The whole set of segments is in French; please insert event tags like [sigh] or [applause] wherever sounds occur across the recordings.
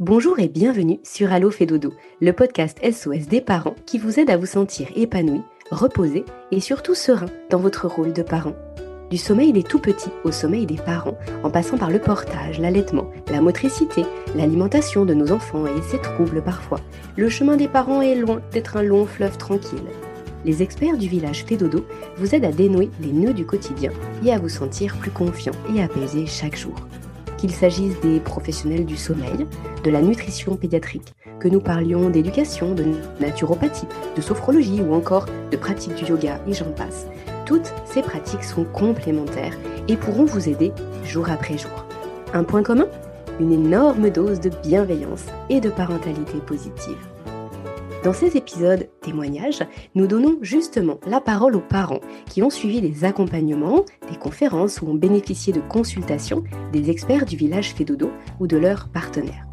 Bonjour et bienvenue sur Allo fait dodo, le podcast SOS des parents qui vous aide à vous sentir épanoui, reposé et surtout serein dans votre rôle de parent. Du sommeil des tout petits au sommeil des parents, en passant par le portage, l'allaitement, la motricité, l'alimentation de nos enfants et ses troubles parfois, le chemin des parents est loin d'être un long fleuve tranquille. Les experts du village Fédodo vous aident à dénouer les nœuds du quotidien et à vous sentir plus confiant et apaisé chaque jour qu'il s'agisse des professionnels du sommeil, de la nutrition pédiatrique, que nous parlions d'éducation, de naturopathie, de sophrologie ou encore de pratique du yoga et j'en passe. Toutes ces pratiques sont complémentaires et pourront vous aider jour après jour. Un point commun? Une énorme dose de bienveillance et de parentalité positive. Dans ces épisodes témoignages, nous donnons justement la parole aux parents qui ont suivi des accompagnements, des conférences ou ont bénéficié de consultations des experts du village Fédodo ou de leurs partenaires.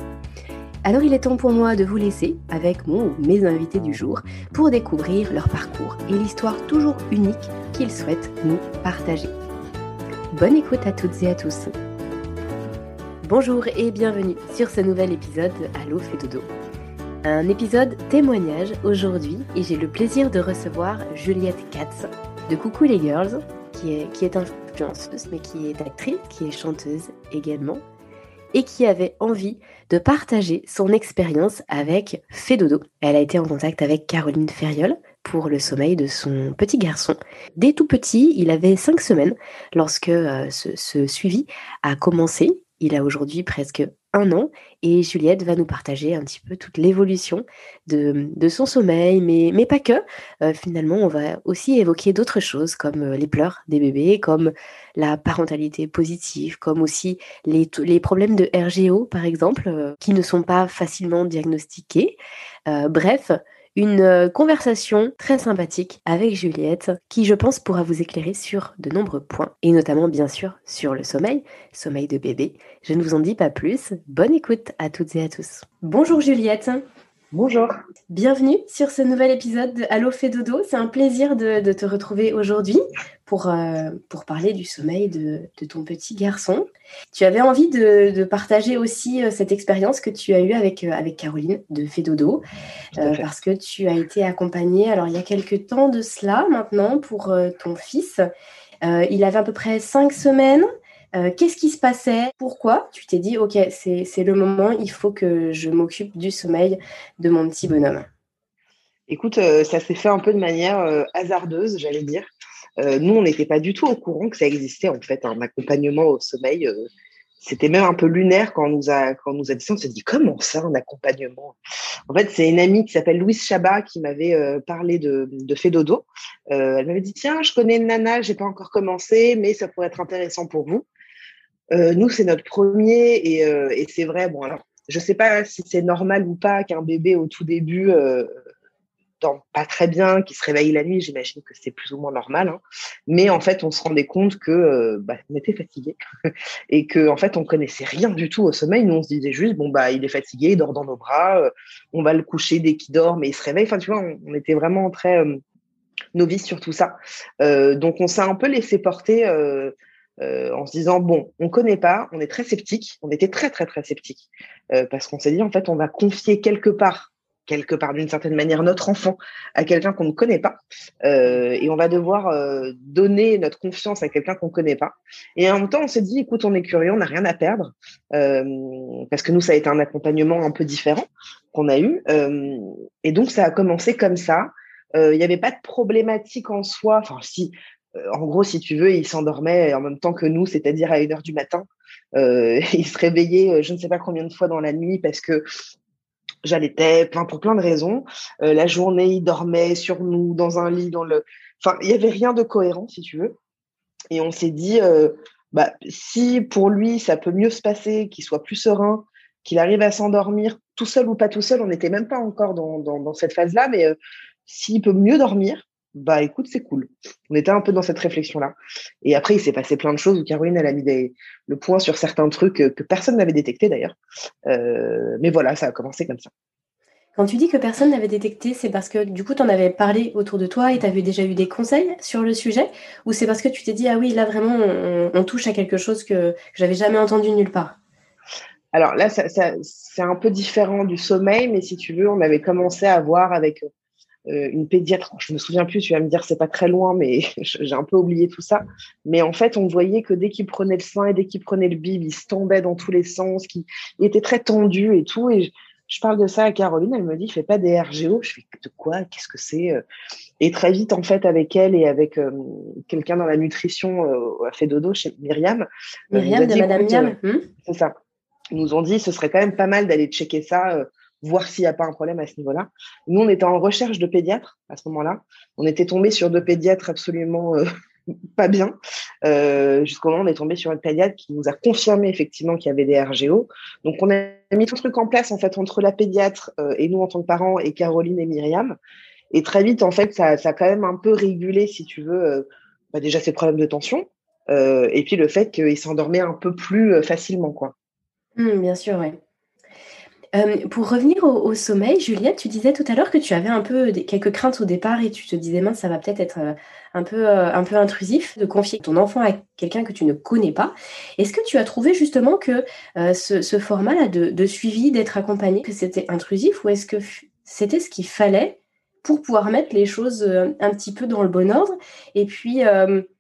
Alors il est temps pour moi de vous laisser avec mon ou mes invités du jour pour découvrir leur parcours et l'histoire toujours unique qu'ils souhaitent nous partager. Bonne écoute à toutes et à tous. Bonjour et bienvenue sur ce nouvel épisode de Allo Fédodo un épisode témoignage aujourd'hui et j'ai le plaisir de recevoir Juliette Katz de Coucou les Girls, qui est, qui est influenceuse mais qui est actrice, qui est chanteuse également et qui avait envie de partager son expérience avec Fédodo. Elle a été en contact avec Caroline Ferriol pour le sommeil de son petit garçon. Dès tout petit, il avait cinq semaines lorsque euh, ce suivi a commencé. Il a aujourd'hui presque un an et Juliette va nous partager un petit peu toute l'évolution de, son sommeil, mais, pas que. Euh, finalement, on va aussi évoquer d'autres choses comme euh, les pleurs des bébés, comme la parentalité positive, comme aussi les, les problèmes de RGO, par exemple, euh, qui ne sont pas facilement diagnostiqués. bref, une euh, conversation très sympathique avec Juliette qui je pense pourra vous éclairer sur de nombreux points et notamment bien sûr sur le sommeil, sommeil de bébé. Je ne vous en dis pas plus, bonne écoute à toutes et à tous. Bonjour Juliette. Bonjour. Bienvenue sur ce nouvel épisode de Allo fait dodo. C'est un plaisir de, te retrouver aujourd'hui pour, euh, pour parler du sommeil de, ton petit garçon. Tu avais envie de, partager aussi euh, cette expérience que tu as eue avec, euh, avec Caroline de Fédodo, parce que tu as été accompagnée, alors il y a quelques temps de cela maintenant, pour ton fils. il avait à peu près cinq semaines. Euh, qu'est-ce qui se passait? Pourquoi? Tu t'es dit, ok, c'est le moment, il faut que je m'occupe du sommeil de mon petit bonhomme Écoute, euh, ça s'est fait un peu de manière euh, hasardeuse, j'allais dire. nous, on n'était pas du tout au courant que ça existait, en fait, un accompagnement au sommeil. c'était même un peu lunaire quand on nous a, quand nous a dit ça. On s'est dit, comment ça, un accompagnement? En fait, c'est une amie qui s'appelle Louise Chabat qui m'avait parlé de, de Fédodo. elle m'avait dit, tiens, je connais une nana, j'ai pas encore commencé, mais ça pourrait être intéressant pour vous. Euh, nous, c'est notre premier euh, et, c'est vrai. Bon, alors, je ne sais pas si c'est normal ou pas qu'un bébé au tout début euh, pas très bien, qui se réveille la nuit. J'imagine que c'est plus ou moins normal. Hein. Mais en fait, on se rendait compte que euh, bah, on était fatigué [laughs] et que en fait, on connaissait rien du tout au sommeil. Nous, on se disait juste bon bah il est fatigué, il dort dans nos bras, on va le coucher dès qu'il dort, mais il se réveille. Enfin, tu vois, on, était vraiment très novices sur tout ça. donc, on s'est un peu laissé porter en se disant bon, on connaît pas, on est très sceptique, on était très très très sceptique euh, parce qu'on s'est dit en fait on va confier quelque part, quelque part d'une certaine manière notre enfant à quelqu'un qu'on ne connaît pas euh, et on va devoir donner notre confiance à quelqu'un qu'on ne connaît pas. Et en même temps on s'est dit écoute on est curieux, on n'a rien à perdre parce que nous ça a été un accompagnement un peu différent qu'on a eu et donc ça a commencé comme ça. Il n'y avait pas de problématique en soi. Enfin, si, euh, en gros, si tu veux, il s'endormait en même temps que nous, c'est-à-dire à 1 heure du matin. Euh, [laughs] il se réveillait euh, je ne sais pas combien de fois dans la nuit parce que j'allaitais, plein pour plein de raisons. la journée, il dormait sur nous, dans un lit, dans le. Enfin, il n'y avait rien de cohérent, si tu veux. Et on s'est dit, bah, si pour lui, ça peut mieux se passer, qu'il soit plus serein, qu'il arrive à s'endormir tout seul ou pas tout seul, on n'était même pas encore dans, dans cette phase-là, mais s'il peut mieux dormir, bah écoute, c'est cool. On était un peu dans cette réflexion-là. Et après, il s'est passé plein de choses où Caroline, elle a mis le point sur certains trucs que, personne n'avait détecté d'ailleurs. Euh, mais voilà, ça a commencé comme ça. Quand tu dis que personne n'avait détecté, c'est parce que du coup, tu en avais parlé autour de toi et tu avais déjà eu des conseils sur le sujet? Ou c'est parce que tu t'es dit, ah oui, là vraiment, on, touche à quelque chose que, que j'avais jamais entendu nulle part? Alors là, c'est un peu différent du sommeil, mais si tu veux, on avait commencé à voir avec euh, une pédiatre. Je me souviens plus, tu vas me dire c'est pas très loin, mais [laughs] j'ai un peu oublié tout ça. Mais en fait, on voyait que dès qu'il prenait le sein et dès qu'il prenait le bib, il se tombait dans tous les sens, qu'il était très tendu et tout. Et je, parle de ça à Caroline, elle me dit, fais pas des RGO. Je fais de quoi? Qu'est-ce que c'est euh? Et très vite, en fait, avec elle et avec euh, quelqu'un dans la nutrition a fait dodo chez Myriam. Myriam de Madame Miam. Hmm? c'est ça. Ils nous ont dit, ce serait quand même pas mal d'aller checker ça voir s'il n'y a pas un problème à ce niveau-là. Nous, on était en recherche de pédiatres à ce moment-là. On était tombé sur deux pédiatres absolument euh, [laughs] pas bien. Euh, Jusqu'au moment on est tombé sur une pédiatre qui nous a confirmé effectivement qu'il y avait des RGO. Donc, on a mis tout le truc en place en fait entre la pédiatre euh, et nous en tant que parents et Caroline et Myriam. Et très vite, en fait, ça, ça a quand même un peu régulé, si tu veux, euh, bah déjà ces problèmes de tension. et puis le fait qu'il s'endormait un peu plus facilement, quoi. Mmh, bien sûr, oui. Euh, pour revenir au, sommeil, Juliette, tu disais tout à l'heure que tu avais un peu quelques craintes au départ et tu te disais, mince, ça va peut-être être, euh, un, peu, euh, un peu intrusif de confier ton enfant à quelqu'un que tu ne connais pas. Est-ce que tu as trouvé justement que ce, format-là de, suivi, d'être accompagné, que c'était intrusif ou est-ce que c'était ce qu'il fallait pour pouvoir mettre les choses un petit peu dans le bon ordre et puis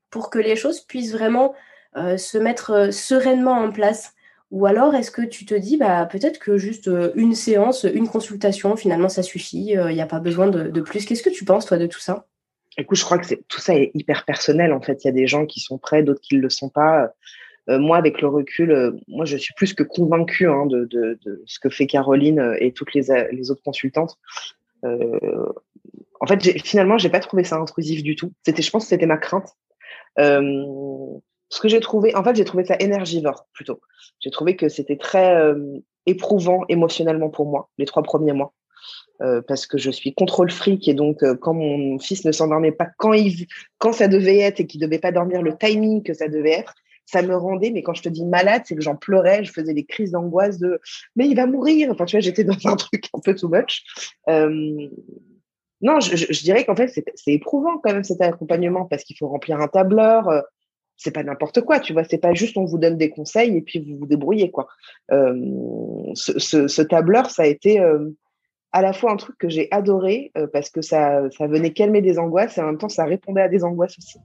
pour que les choses puissent vraiment se mettre sereinement en place? Ou alors, est-ce que tu te dis, bah, peut-être que juste euh, une séance, une consultation, finalement, ça suffit, il euh, n'y a pas besoin de, plus. Qu'est-ce que tu penses, toi, de tout ça? Écoute, je crois que tout ça est hyper personnel, en fait. Il y a des gens qui sont prêts, d'autres qui ne le sont pas. Euh, moi, avec le recul, moi, je suis plus que convaincue hein, de, ce que fait Caroline et toutes les, autres consultantes. en fait, finalement, j'ai pas trouvé ça intrusif du tout. C'était, je pense, c'était ma crainte ce que j'ai trouvé, en fait, j'ai trouvé ça énergivore plutôt. J'ai trouvé que c'était très euh, éprouvant émotionnellement pour moi les trois premiers mois. Euh, parce que je suis contrôle fric et donc euh, quand mon fils ne s'endormait pas quand il quand ça devait être et qu'il devait pas dormir le timing que ça devait être ça me rendait mais quand je te dis malade c'est que j'en pleurais je faisais des crises d'angoisse de mais il va mourir enfin tu vois j'étais dans un [laughs] truc un peu too much non je, je, dirais qu'en fait c'est éprouvant quand même cet accompagnement parce qu'il faut remplir un tableur c'est pas n'importe quoi, tu vois. C'est pas juste on vous donne des conseils et puis vous vous débrouillez, quoi. Euh, ce, tableur, ça a été euh, à la fois un truc que j'ai adoré euh, parce que ça, ça venait calmer des angoisses et en même temps ça répondait à des angoisses aussi.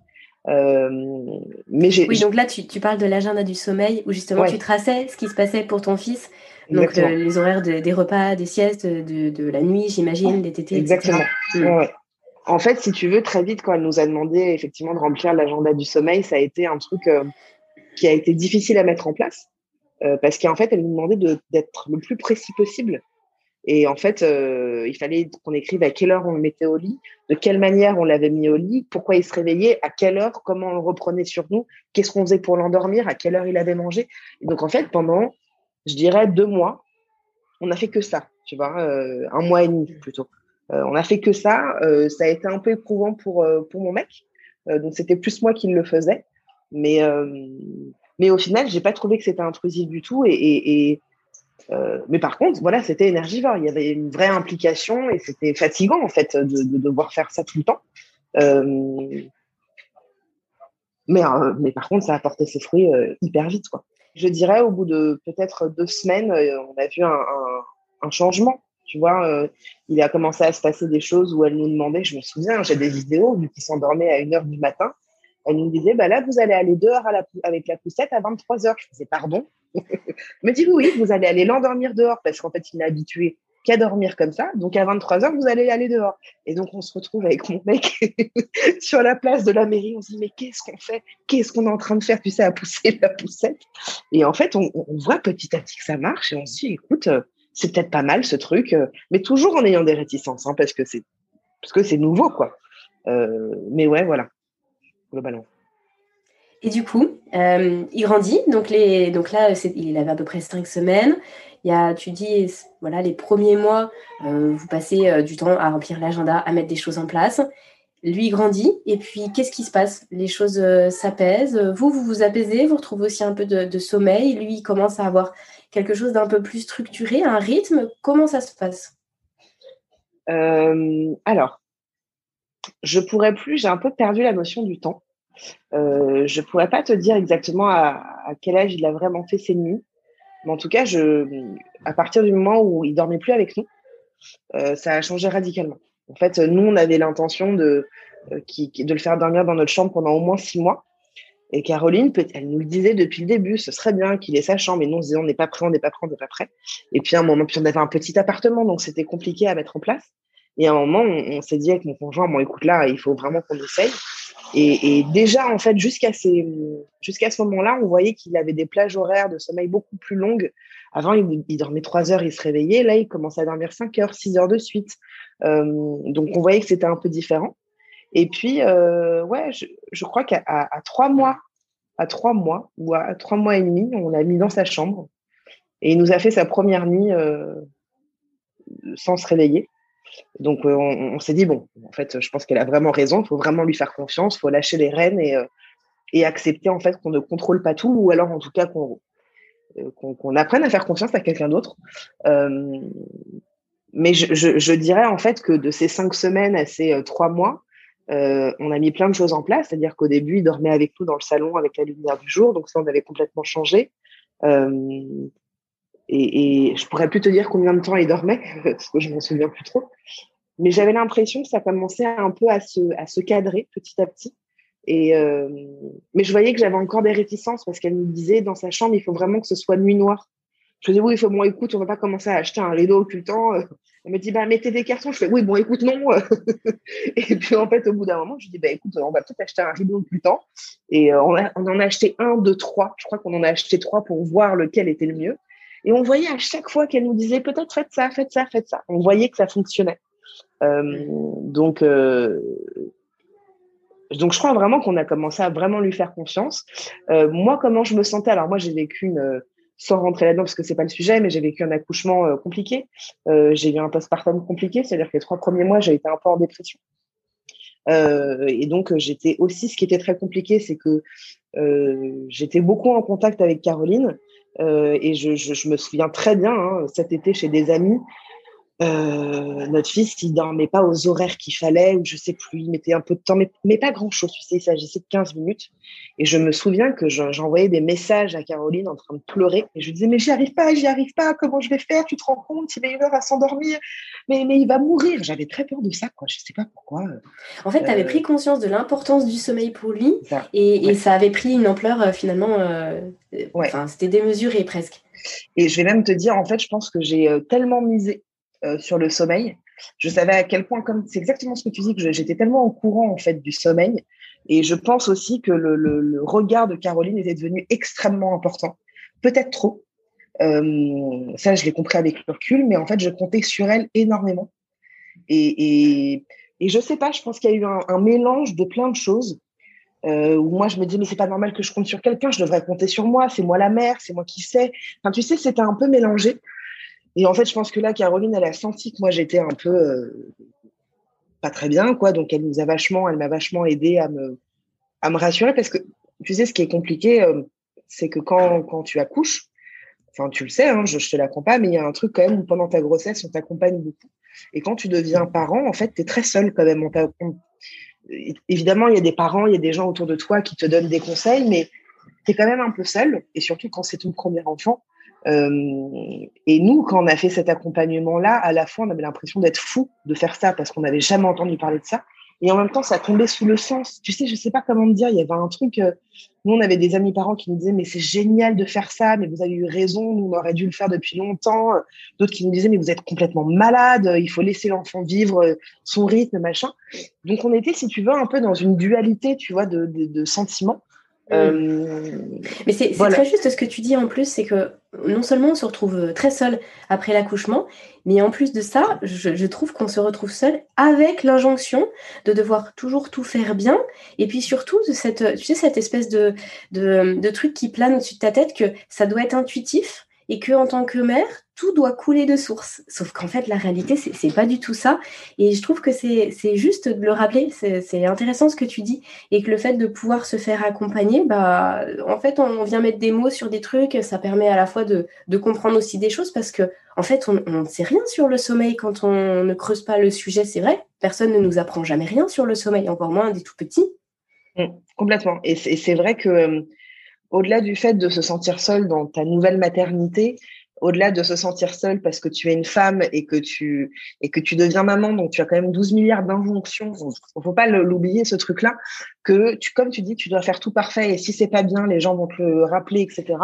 mais j'ai, oui, donc là tu, parles de l'agenda du sommeil où justement tu traçais ce qui se passait pour ton fils, donc les horaires des repas, des siestes, de, la nuit, j'imagine, des tétés. Exactement. Etc en fait, si tu veux, très vite, quand elle nous a demandé effectivement de remplir l'agenda du sommeil, ça a été un truc euh, qui a été difficile à mettre en place. Euh, parce qu'en fait, elle nous demandait d'être le plus précis possible. Et en fait, euh, il fallait qu'on écrive à quelle heure on le mettait au lit, de quelle manière on l'avait mis au lit, pourquoi il se réveillait, à quelle heure, comment on le reprenait sur nous, qu'est-ce qu'on faisait pour l'endormir, à quelle heure il avait mangé. Donc, en fait, pendant, je dirais, deux mois, on n'a fait que ça, tu vois, un mois et demi plutôt. Euh, on a fait que ça. Euh, ça a été un peu éprouvant pour, euh, pour mon mec. donc, c'était plus moi qui le faisais. Mais, mais au final, j'ai pas trouvé que c'était intrusif du tout. Et, mais par contre, voilà, c'était énergivore. Il y avait une vraie implication et c'était fatigant en fait de, devoir faire ça tout le temps. mais, mais par contre, ça a porté ses fruits hyper vite. Quoi. Je dirais, au bout de peut-être deux semaines, on a vu un changement. Tu vois, euh, il a commencé à se passer des choses où elle nous demandait, je me souviens, j'ai des vidéos, vu qu'il s'endormait à 1h du matin, elle nous disait, bah là, vous allez aller dehors avec la poussette à 23h. Je faisais, pardon? [laughs] Me dit, oui, vous allez aller l'endormir dehors, parce qu'en fait, il n'est habitué qu'à dormir comme ça. Donc, à 23h, vous allez aller dehors. Et donc, on se retrouve avec mon mec [laughs] sur la place de la mairie. On se dit, mais qu'est-ce qu'on fait? Qu'est-ce qu'on est en train de faire, tu sais, à pousser la poussette Et en fait, on, on, voit petit à petit que ça marche et on se dit, écoute, euh, c'est peut-être pas mal ce truc, euh, mais toujours en ayant des réticences, hein, parce que c'est parce que c'est nouveau, quoi. Euh, mais ouais, voilà, globalement. Et du coup, euh, il grandit. Donc, les, donc là, il avait à peu près cinq semaines. Il y a, tu dis, voilà, les premiers mois, vous passez du temps à remplir l'agenda, à mettre des choses en place. Lui grandit. Et puis, qu'est-ce qui se passe? Les choses s'apaisent. Vous, vous vous apaisez. Vous retrouvez aussi un peu de, sommeil. Lui, il commence à avoir quelque chose d'un peu plus structuré, un rythme Comment ça se passe? Euh, Alors, je pourrais plus, j'ai un peu perdu la notion du temps. Euh, je pourrais pas te dire exactement à, quel âge il a vraiment fait ses nuits. Mais en tout cas, à partir du moment où il dormait plus avec nous, ça a changé radicalement. En fait, nous, on avait l'intention de, de le faire dormir dans notre chambre pendant au moins six mois. Et Caroline, elle nous le disait depuis le début, ce serait bien qu'il ait sa chambre. Et nous, on se disait, on n'est pas prêt, on n'est pas prêt, on n'est pas prêt. Et puis, à un moment, puis on avait un petit appartement, donc c'était compliqué à mettre en place. Et à un moment, on, s'est dit avec mon conjoint, bon, écoute, là, il faut vraiment qu'on essaye. Et, déjà, en fait, jusqu'à jusqu'à ce moment-là, on voyait qu'il avait des plages horaires de sommeil beaucoup plus longues. Avant, il, dormait trois heures, il se réveillait. Là, il commençait à dormir cinq heures, six heures de suite. Euh, donc, on voyait que c'était un peu différent. Et puis, euh, ouais, je, crois qu'à trois mois, à trois mois ou à trois mois et demi, on l'a mis dans sa chambre et il nous a fait sa première nuit euh, sans se réveiller. Donc, on, s'est dit, bon, en fait, je pense qu'elle a vraiment raison, il faut vraiment lui faire confiance, il faut lâcher les rênes et, et accepter en fait qu'on ne contrôle pas tout, ou alors en tout cas qu'on qu'on apprenne à faire confiance à quelqu'un d'autre. mais je, dirais en fait que de ces cinq semaines à ces trois mois, euh, on a mis plein de choses en place, c'est-à-dire qu'au début, il dormait avec nous dans le salon avec la lumière du jour, donc ça, on avait complètement changé. Euh, et, et, je pourrais plus te dire combien de temps il dormait, [laughs] parce que je m'en souviens plus trop. Mais j'avais l'impression que ça commençait un peu à se, à se cadrer petit à petit. Et euh, mais je voyais que j'avais encore des réticences parce qu'elle me disait dans sa chambre, il faut vraiment que ce soit nuit noire. Je disais oui, il faut bon écoute, on va pas commencer à acheter un rideau occultant. Elle me dit, bah, mettez des cartons. Je fais, oui, bon, écoute, non. [laughs] et puis, en fait, au bout d'un moment, je dis, bah, écoute, on va peut-être acheter un rideau temps. Et euh, on, en a acheté un, deux, trois. Je crois qu'on en a acheté trois pour voir lequel était le mieux. Et on voyait à chaque fois qu'elle nous disait, peut-être faites ça, faites ça, faites ça. On voyait que ça fonctionnait. Euh, donc, euh, donc, je crois vraiment qu'on a commencé à vraiment lui faire confiance. moi, comment je me sentais? Alors, moi, j'ai vécu une sans rentrer là-dedans parce que c'est pas le sujet, mais j'ai vécu un accouchement euh, compliqué. Euh, j'ai eu un postpartum compliqué, c'est-à-dire que les trois premiers mois, j'ai été un peu en dépression. Euh, et donc, j'étais aussi, ce qui était très compliqué, c'est que j'étais beaucoup en contact avec Caroline. et je, je, je, me souviens très bien, hein, cet été chez des amis, euh, notre fils, il dormait pas aux horaires qu'il fallait, ou je sais plus, il mettait un peu de temps, mais, mais pas grand-chose, tu sais, il s'agissait de 15 minutes. Et je me souviens que j'envoyais des messages à Caroline en train de pleurer, et je lui disais, mais j'y arrive pas, j'y arrive pas, comment je vais faire, tu te rends compte, il met une heure à s'endormir, mais, mais il va mourir. J'avais très peur de ça, quoi, je sais pas pourquoi. En fait, tu avais euh, pris conscience de l'importance du sommeil pour lui, et, et ça avait pris une ampleur euh, finalement, enfin, c'était démesuré presque. Et je vais même te dire, en fait, je pense que j'ai tellement misé euh, sur le sommeil. Je savais à quel point, comme c'est exactement ce que tu dis, que j'étais tellement au courant en fait du sommeil. Et je pense aussi que le, regard de Caroline était devenu extrêmement important, peut-être trop. Euh, ça, je l'ai compris avec le recul, mais en fait, je comptais sur elle énormément. Et, et, et je sais pas, je pense qu'il y a eu un, mélange de plein de choses. Euh, où moi je me dis mais c'est pas normal que je compte sur quelqu'un, je devrais compter sur moi, c'est moi la mère, c'est moi qui sais. Enfin tu sais, c'était un peu mélangé. Et en fait, je pense que là, Caroline, elle a senti que moi, j'étais un peu euh, pas très bien, quoi. Donc, elle nous a vachement, elle m'a vachement aidé à me, à me rassurer parce que, tu sais, ce qui est compliqué, euh, c'est que quand, quand tu accouches, enfin, tu le sais, hein, je, je te l'apprends pas, mais il y a un truc quand même où pendant ta grossesse, on t'accompagne beaucoup. Et quand tu deviens parent, en fait, tu es très seul quand même. évidemment, il y a des parents, il y a des gens autour de toi qui te donnent des conseils, mais tu es quand même un peu seul. Et surtout quand c'est ton premier enfant, et nous, quand on a fait cet accompagnement-là, à la fois, on avait l'impression d'être fou de faire ça parce qu'on n'avait jamais entendu parler de ça. Et en même temps, ça tombait sous le sens. Tu sais, je sais pas comment me dire. Il y avait un truc. Euh, nous, on avait des amis parents qui nous disaient mais c'est génial de faire ça, mais vous avez eu raison. Nous, on aurait dû le faire depuis longtemps. D'autres qui nous disaient mais vous êtes complètement malade. Il faut laisser l'enfant vivre euh, son rythme, machin. Donc, on était, si tu veux, un peu dans une dualité, tu vois, de, de, de sentiments. Euh, Mais c'est très juste ce que tu dis en plus, c'est que non seulement on se retrouve très seul après l'accouchement, mais en plus de ça, je, trouve qu'on se retrouve seul avec l'injonction de devoir toujours tout faire bien, et puis surtout de cette, tu sais, cette espèce de, de, de truc qui plane au-dessus de ta tête que ça doit être intuitif et que en tant que mère, tout doit couler de source. Sauf qu'en fait, la réalité, c'est pas du tout ça. Et je trouve que c'est juste de le rappeler. C'est intéressant ce que tu dis. Et que le fait de pouvoir se faire accompagner, bah, en fait, on vient mettre des mots sur des trucs. Ça permet à la fois de, comprendre aussi des choses parce que, en fait, on ne sait rien sur le sommeil quand on ne creuse pas le sujet. C'est vrai. Personne ne nous apprend jamais rien sur le sommeil, encore moins des tout petits. Mmh, complètement. Et c'est vrai que au-delà du fait de se sentir seule dans ta nouvelle maternité, au-delà de se sentir seule parce que tu es une femme et que tu et que tu deviens maman, donc tu as quand même 12 milliards d'injonctions. Il faut pas l'oublier ce truc-là que tu, comme tu dis, tu dois faire tout parfait et si c'est pas bien, les gens vont te le rappeler, etc.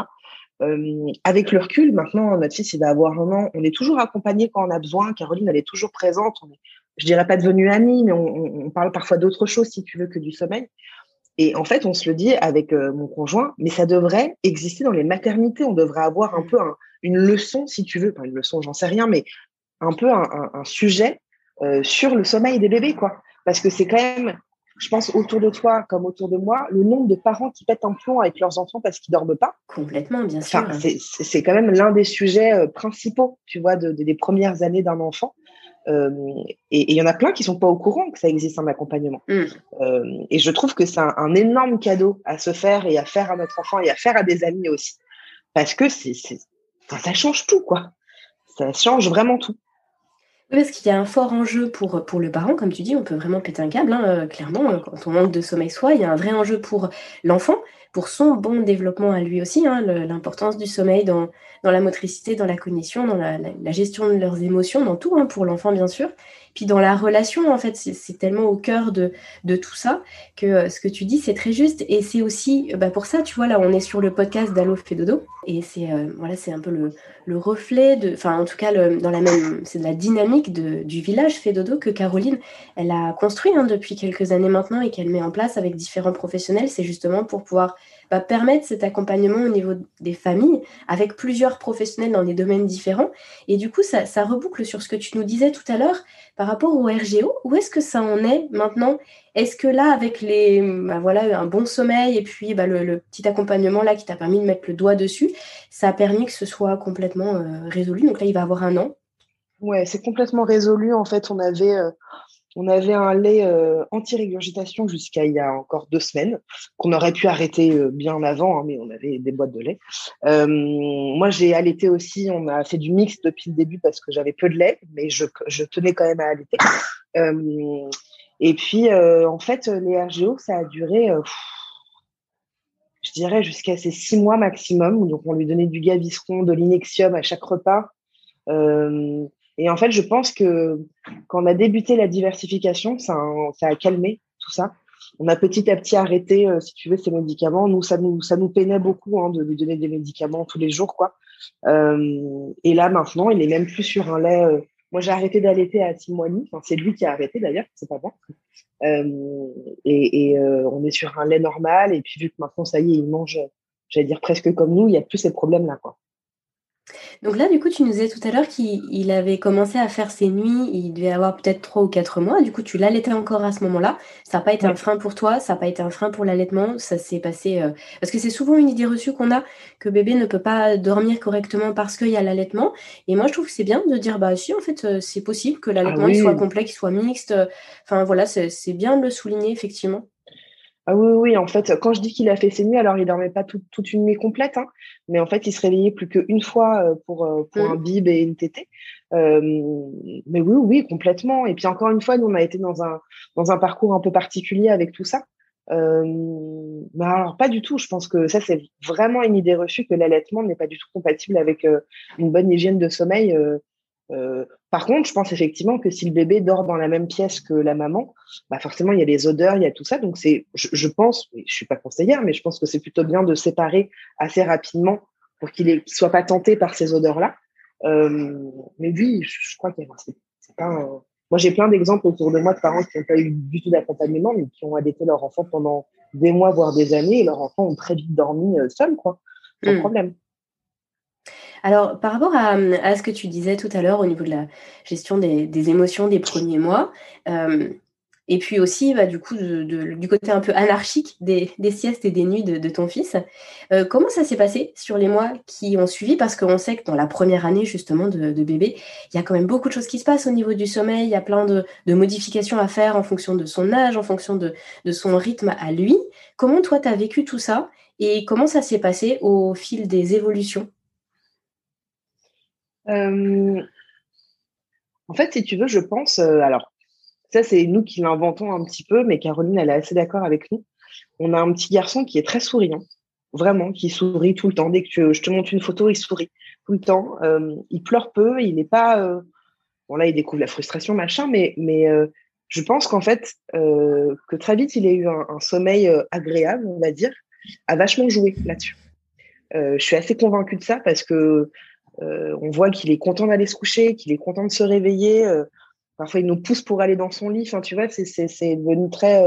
Euh, avec le recul, maintenant, notre fils, il va avoir un an. On est toujours accompagné quand on a besoin. Caroline, elle est toujours présente. On est, je dirais pas devenue amie, mais on, on parle parfois d'autre chose, si tu veux, que du sommeil. Et en fait, on se le dit avec euh, mon conjoint, mais ça devrait exister dans les maternités. On devrait avoir un peu une leçon, si tu veux, pas une leçon, j'en sais rien, mais un peu un, un, sujet euh, sur le sommeil des bébés, quoi. Parce que c'est quand même, je pense, autour de toi comme autour de moi, le nombre de parents qui pètent un plomb avec leurs enfants parce qu'ils dorment pas. Complètement, bien sûr. Enfin, c'est quand même l'un des sujets euh, principaux, tu vois, de, des premières années d'un enfant. Euh, et il y en a plein qui sont pas au courant que ça existe un accompagnement. Mm. Euh, et je trouve que c'est un, énorme cadeau à se faire et à faire à notre enfant et à faire à des amis aussi, parce que c'est, ça change tout quoi. Ça change vraiment tout. Parce qu'il y a un fort enjeu pour, le parent, comme tu dis, on peut vraiment péter un câble, hein, euh, clairement, quand on manque de sommeil soi, il y a un vrai enjeu pour l'enfant, pour son bon développement à lui aussi, hein, l'importance du sommeil dans, dans la motricité, dans la cognition, dans la, gestion de leurs émotions, dans tout, hein, pour l'enfant bien sûr. Puis dans la relation, en fait, c'est tellement au cœur de, de, tout ça que euh, ce que tu dis, c'est très juste. Et c'est aussi, bah pour ça, tu vois, là, on est sur le podcast d'Allo Fedodo. Et c'est euh, voilà, un peu le, le reflet de, enfin, en tout cas, dans la même, c'est de la dynamique de, du village Fedodo que Caroline, elle a construit hein, depuis quelques années maintenant et qu'elle met en place avec différents professionnels. C'est justement pour pouvoir va permettre cet accompagnement au niveau des familles avec plusieurs professionnels dans des domaines différents. Et du coup, ça, reboucle sur ce que tu nous disais tout à l'heure par rapport au RGO. Où est-ce que ça en est maintenant? Est-ce que là, avec les, bah voilà, un bon sommeil et puis bah, le, petit accompagnement là qui t'a permis de mettre le doigt dessus, ça a permis que ce soit complètement euh, résolu? Donc là, il va avoir un an. Ouais, c'est complètement résolu. En fait, on avait, euh, on avait un lait euh, anti-régurgitation jusqu'à il y a encore deux semaines, qu'on aurait pu arrêter euh, bien avant, hein, mais on avait des boîtes de lait. Euh, moi, j'ai allaité aussi. On a fait du mix depuis le début parce que j'avais peu de lait, mais je, je, tenais quand même à allaiter. et puis, en fait, les RGO, ça a duré, je dirais, jusqu'à ces six mois maximum. Donc, on lui donnait du gaviscon, de l'inexium à chaque repas. Et en fait, je pense que quand on a débuté la diversification, ça a, ça a calmé tout ça. On a petit à petit arrêté, euh, si tu veux, ces médicaments. Nous, ça nous, ça nous peinait beaucoup hein, de lui donner des médicaments tous les jours, quoi. Euh, et là, maintenant, il est même plus sur un lait. Euh, moi, j'ai arrêté d'allaiter à six mois. Enfin, c'est lui qui a arrêté d'ailleurs, c'est pas moi. et, et on est sur un lait normal. Et puis, vu que maintenant, ça y est, il mange, j'allais dire presque comme nous, il n'y a plus ces problèmes-là, quoi. Donc là, du coup, tu nous disais tout à l'heure qu'il avait commencé à faire ses nuits, il devait avoir peut-être trois ou quatre mois. Du coup, tu l'allaitais encore à ce moment-là. Ça n'a pas été un frein pour toi, ça n'a pas été un frein pour l'allaitement. Ça s'est passé. Euh, parce que c'est souvent une idée reçue qu'on a que bébé ne peut pas dormir correctement parce qu'il y a l'allaitement. Et moi, je trouve que c'est bien de dire bah si, en fait, euh, c'est possible que l'allaitement ah soit complet, qu'il soit mixte. Enfin voilà, c'est bien de le souligner, effectivement. Ah oui, oui, en fait, quand je dis qu'il a fait ses nuits, alors il dormait pas toute une nuit complète, hein, mais en fait, il se réveillait plus qu'une fois euh, pour, euh, pour un mmh. bib et une tétée. Euh, mais oui, oui, complètement. Et puis encore une fois, nous, on a été dans un, dans un parcours un peu particulier avec tout ça. mais alors, pas du tout. Je pense que ça, c'est vraiment une idée reçue que l'allaitement n'est pas du tout compatible avec une bonne hygiène de sommeil. Euh, par contre, je pense effectivement que si le bébé dort dans la même pièce que la maman, bah forcément il y a les odeurs, il y a tout ça. Donc c'est, je, pense, je suis pas conseillère, mais je pense que c'est plutôt bien de séparer assez rapidement pour qu'il ne soit pas tenté par ces odeurs-là. Euh, mais oui, je, crois que c'est pas. Moi, j'ai plein d'exemples autour de moi de parents qui n'ont pas eu du tout d'accompagnement, mais qui ont allaité leur enfant pendant des mois, voire des années, et leurs enfants ont très vite dormi euh, seuls, quoi, sans mmh. problème. Alors, par rapport à, ce que tu disais tout à l'heure au niveau de la gestion des, émotions des premiers mois, euh, et puis aussi bah, du coup du côté un peu anarchique des, siestes et des nuits de, ton fils, euh, comment ça s'est passé sur les mois qui ont suivi? Parce qu'on sait que dans la première année justement de, bébé, il y a quand même beaucoup de choses qui se passent au niveau du sommeil, il y a plein de, modifications à faire en fonction de son âge, en fonction de, son rythme à lui. Comment toi, tu as vécu tout ça? Et comment ça s'est passé au fil des évolutions? En fait, si tu veux, je pense. Euh, alors, ça, c'est nous qui l'inventons un petit peu, mais Caroline, elle est assez d'accord avec nous. On a un petit garçon qui est très souriant. vraiment, qui sourit tout le temps. Dès que je te montre une photo, il sourit tout le temps. Euh, il pleure peu, il n'est pas. Euh, bon, là, il découvre la frustration, machin, mais, mais euh, je pense qu'en fait, que très vite, il a eu un, sommeil agréable, on va dire, a vachement joué là-dessus. je suis assez convaincue de ça parce que on voit qu'il est content d'aller se coucher, qu'il est content de se réveiller. parfois, il nous pousse pour aller dans son lit. Enfin, tu vois, c'est devenu très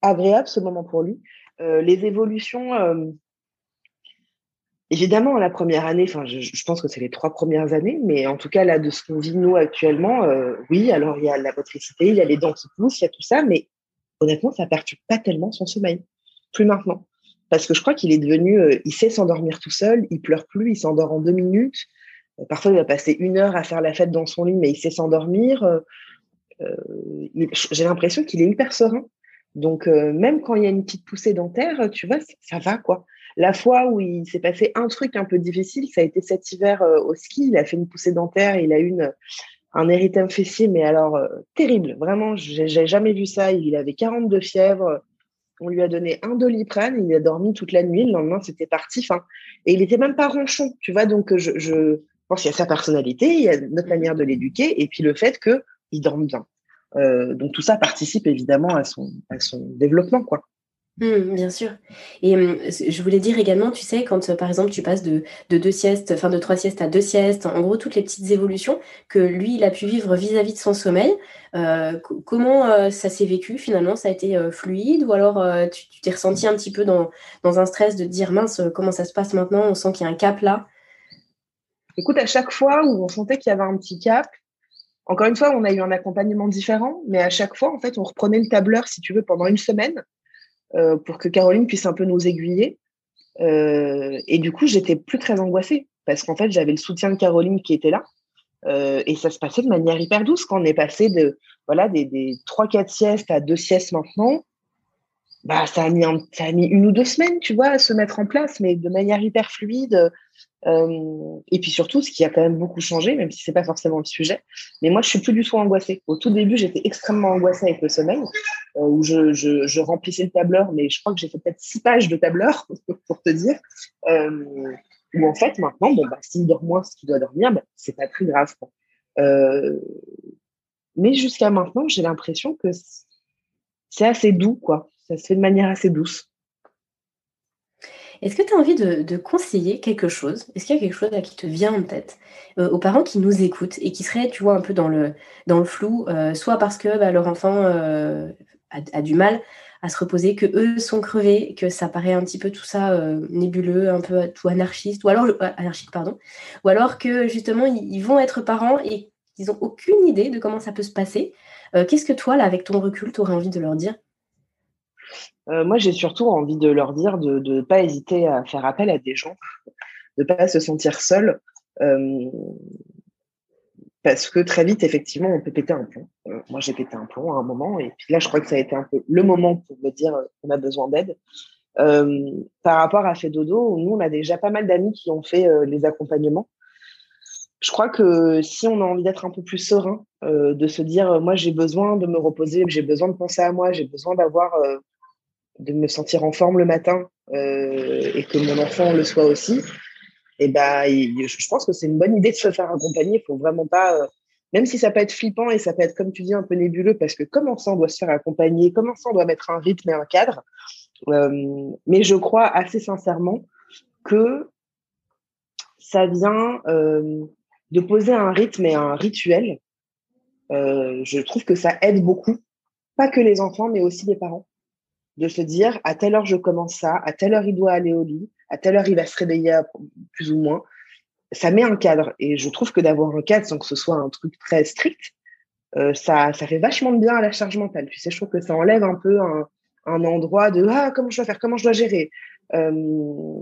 agréable ce moment pour lui. les évolutions, Évidemment, la première année, je, pense que c'est les trois premières années, mais en tout cas, là, de ce qu'on vit nous actuellement, euh, oui, alors il y a la motricité, il y a les dents qui poussent, il y a tout ça, mais honnêtement, ça perturbe pas tellement son sommeil. Plus maintenant. Parce que je crois qu'il est devenu, euh, il sait s'endormir tout seul, il pleure plus, il s'endort en deux minutes. Euh, parfois, il va passer une heure à faire la fête dans son lit, mais il sait s'endormir. J'ai l'impression qu'il est hyper serein. Donc, même quand il y a une petite poussée dentaire, tu vois, ça va, quoi. La fois où il s'est passé un truc un peu difficile, ça a été cet hiver euh, au ski. Il a fait une poussée dentaire, il a eu un érythème fessier, mais alors euh, terrible. Vraiment, j'ai jamais vu ça. Il avait 42 fièvres. On lui a donné un doliprane, il a dormi toute la nuit. Le lendemain, c'était parti. Fin, et il était même pas ronchon, tu vois. Donc, je, je pense qu'il y a sa personnalité, il y a notre manière de l'éduquer, et puis le fait qu'il dorme bien. Euh, donc tout ça participe évidemment à son, à son développement, quoi. Mmh, bien sûr. Et mmh, je voulais dire également, tu sais, quand euh, par exemple tu passes de, deux siestes, enfin de trois siestes à deux siestes, en gros toutes les petites évolutions que lui il a pu vivre vis-à-vis de son sommeil, euh, comment euh, ça s'est vécu finalement? Ça a été fluide? Ou alors tu t'es ressenti un petit peu dans, un stress de dire mince, comment ça se passe maintenant? On sent qu'il y a un cap là. Écoute, à chaque fois où on sentait qu'il y avait un petit cap, encore une fois, on a eu un accompagnement différent, mais à chaque fois, en fait, on reprenait le tableur, si tu veux, pendant une semaine euh, pour que Caroline puisse un peu nous aiguiller. Euh, et du coup, j'étais plus très angoissée parce qu'en fait, j'avais le soutien de Caroline qui était là. Euh, et ça se passait de manière hyper douce quand on est passé de voilà des, des 3-4 siestes à deux siestes maintenant. Bah, ça a, ça a mis une ou deux semaines, tu vois, à se mettre en place, mais de manière hyper fluide. Euh, et puis surtout, ce qui a quand même beaucoup changé, même si c'est pas forcément le sujet, mais moi je suis plus du tout angoissée. Au tout début, j'étais extrêmement angoissée avec le sommeil, euh, où je, remplissais le tableur, mais je crois que j'ai fait peut-être six pages de tableur [laughs] pour te dire. Euh, où en fait maintenant, bon bah s'il dort moins, ce qu'il doit dormir, bah, c'est pas très grave. Euh, mais jusqu'à maintenant, j'ai l'impression que c'est assez doux, quoi. Ça se fait de manière assez douce. Est-ce que tu as envie de, conseiller quelque chose? Est-ce qu'il y a quelque chose qui te vient en tête euh, aux parents qui nous écoutent et qui seraient, tu vois, un peu dans le, flou, euh, soit parce que bah, leur enfant euh, a, du mal à se reposer, que eux sont crevés, que ça paraît un petit peu tout ça nébuleux, un peu tout anarchiste, ou alors anarchique, pardon, ou alors que justement ils, vont être parents et ils n'ont aucune idée de comment ça peut se passer. Qu'est-ce que toi, là, avec ton recul, tu aurais envie de leur dire? Euh, moi, j'ai surtout envie de leur dire de ne pas hésiter à faire appel à des gens, de ne pas se sentir seul. Euh, parce que très vite, effectivement, on peut péter un plomb. Euh, moi, j'ai pété un plomb à un moment, et puis là, je crois que ça a été un peu le moment pour me dire qu'on a besoin d'aide. par rapport à Fedodo, nous, on a déjà pas mal d'amis qui ont fait les accompagnements. Je crois que si on a envie d'être un peu plus serein, de se dire, moi, j'ai besoin de me reposer, j'ai besoin de penser à moi, j'ai besoin d'avoir de me sentir en forme le matin euh, et que mon enfant le soit aussi, et eh ben, je pense que c'est une bonne idée de se faire accompagner. Il faut vraiment pas, euh, même si ça peut être flippant et ça peut être, comme tu dis, un peu nébuleux, parce que comment ça on doit se faire accompagner, comment ça on doit mettre un rythme et un cadre. Euh, mais je crois assez sincèrement que ça vient de poser un rythme et un rituel. je trouve que ça aide beaucoup, pas que les enfants, mais aussi les parents de se dire à telle heure je commence ça, à telle heure il doit aller au lit, à telle heure il va se réveiller plus ou moins. Ça met un cadre et je trouve que d'avoir un cadre sans que ce soit un truc très strict, euh, ça, fait vachement de bien à la charge mentale. Je trouve que ça enlève un peu un, endroit de ah comment je dois faire, comment je dois gérer. Euh,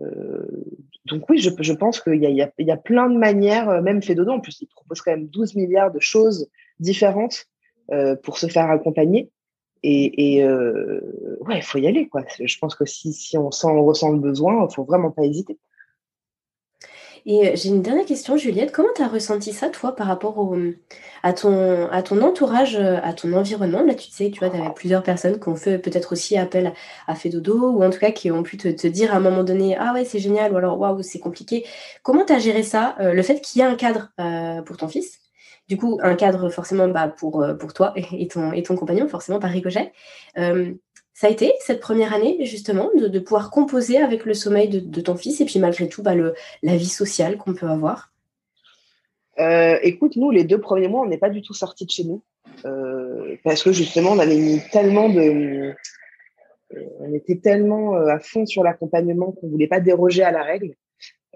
euh, donc oui, je, pense qu'il y a, y, a, plein de manières, même Fedodo, en plus il propose quand même 12 milliards de choses différentes pour se faire accompagner. Et, euh, ouais, il faut y aller. Quoi. Je pense que si, on, sent, on ressent le besoin, il ne faut vraiment pas hésiter. Et euh, j'ai une dernière question, Juliette. Comment tu as ressenti ça, toi, par rapport à, ton, à ton entourage, euh, à ton environnement? Là, tu sais, tu vois, tu plusieurs personnes qui ont fait peut-être aussi appel à Fedodo, ou en tout cas qui ont pu te, dire à un moment donné Ah ouais, c'est génial, ou alors Waouh, c'est compliqué. Comment tu as géré ça Le fait qu'il y ait un cadre pour ton fils? Du coup, un cadre forcément bah, pour, pour toi et ton, et ton compagnon, forcément par ricochet. Ça a été cette première année, justement, de, pouvoir composer avec le sommeil de, ton fils et puis malgré tout, bah, le, la vie sociale qu'on peut avoir? Euh, Écoute, nous, les deux premiers mois, on n'est pas du tout sortis de chez nous. Euh, parce que justement, on avait mis tellement de. Euh, on était tellement à fond sur l'accompagnement qu'on ne voulait pas déroger à la règle.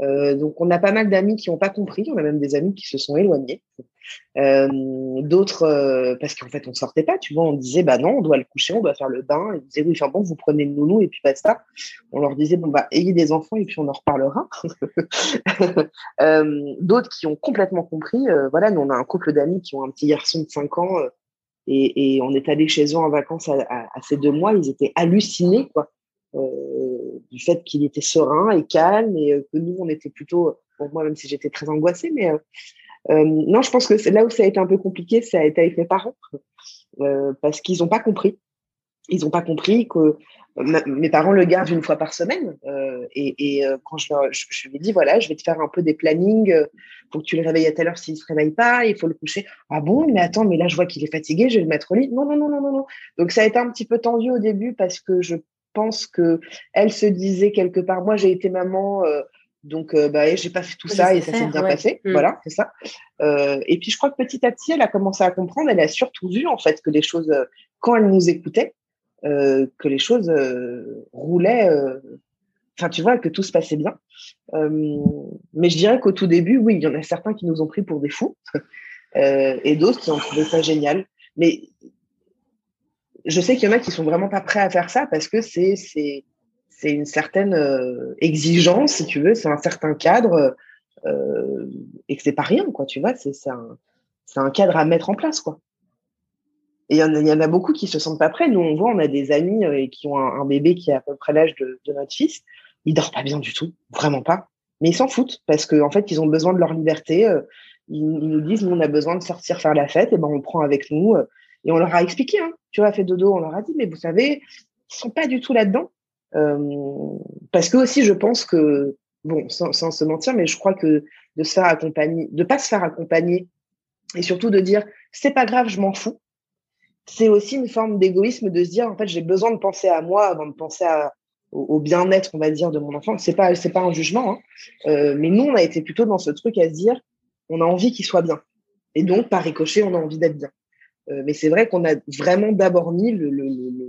Euh, donc, on a pas mal d'amis qui n'ont pas compris. On a même des amis qui se sont éloignés. Euh, D'autres, euh, parce qu'en fait, on sortait pas. Tu vois, on disait, bah non, on doit le coucher, on doit faire le bain. Ils disaient, oui, enfin bon, vous prenez le nounou et puis basta. On leur disait, bon, bah, ayez des enfants et puis on en reparlera. [laughs] euh, D'autres qui ont complètement compris. Voilà, nous, on a un couple d'amis qui ont un petit garçon de 5 ans. Et, on est allé chez eux en vacances à, à, ces deux mois. Ils étaient hallucinés, quoi. Du fait qu'il était serein et calme et que nous, on était plutôt, pour moi, même si j'étais très angoissée, mais euh, non, je pense que là où ça a été un peu compliqué, ça a été avec mes parents, parce qu'ils n'ont pas compris. Ils n'ont pas compris que mes parents le gardent une fois par semaine. Euh, et, quand je, lui ai dit, voilà, je vais te faire un peu des plannings, pour que tu le réveilles à telle heure s'il ne se réveille pas, il faut le coucher. Ah bon, mais attends, mais là, je vois qu'il est fatigué, je vais le mettre au lit. Non, non, non, non, non, non. Donc, ça a été un petit peu tendu au début parce que je pense que elle se disait quelque part, moi j'ai été maman, euh, donc euh, bah, j'ai pas fait tout ça et ça s'est bien passé. Mm. Voilà, c'est ça. Euh, et puis je crois que petit à petit, elle a commencé à comprendre, elle a surtout vu en fait que les choses, quand elle nous écoutait, que les choses roulaient, enfin tu vois, que tout se passait bien. mais je dirais qu'au tout début, oui, il y en a certains qui nous ont pris pour des fous [laughs] et d'autres qui ont trouvé ça génial. Mais je sais qu'il y en a qui sont vraiment pas prêts à faire ça parce que c'est c'est une certaine euh, exigence, si tu veux, c'est un certain cadre euh, et que c'est pas rien, quoi. Tu vois, c'est un un cadre à mettre en place, quoi. Et il y, en a beaucoup qui se sentent pas prêts. Nous, on voit, on a des amis euh, qui ont un, bébé qui est à peu près l'âge de, notre fils. Ils dorment pas bien du tout, vraiment pas. Mais ils s'en foutent parce qu'en en fait, ils ont besoin de leur liberté. Ils, nous disent, on a besoin de sortir faire la fête, et ben on prend avec nous. Et on leur a expliqué, hein, tu vois, fait dodo, on leur a dit, mais vous savez, ils sont pas du tout là-dedans. Euh, parce que aussi, je pense que, bon, sans, se mentir, mais je crois que de se faire accompagner, de pas se faire accompagner, et surtout de dire, c'est pas grave, je m'en fous, c'est aussi une forme d'égoïsme de se dire, en fait, j'ai besoin de penser à moi avant de penser au, bien-être, on va dire, de mon enfant. C'est pas, c'est pas un jugement, hein. euh, mais nous, on a été plutôt dans ce truc à se dire, on a envie qu'il soit bien. Et donc, par ricochet, on a envie d'être bien. Euh, mais c'est vrai qu'on a vraiment d'abord mis le, le,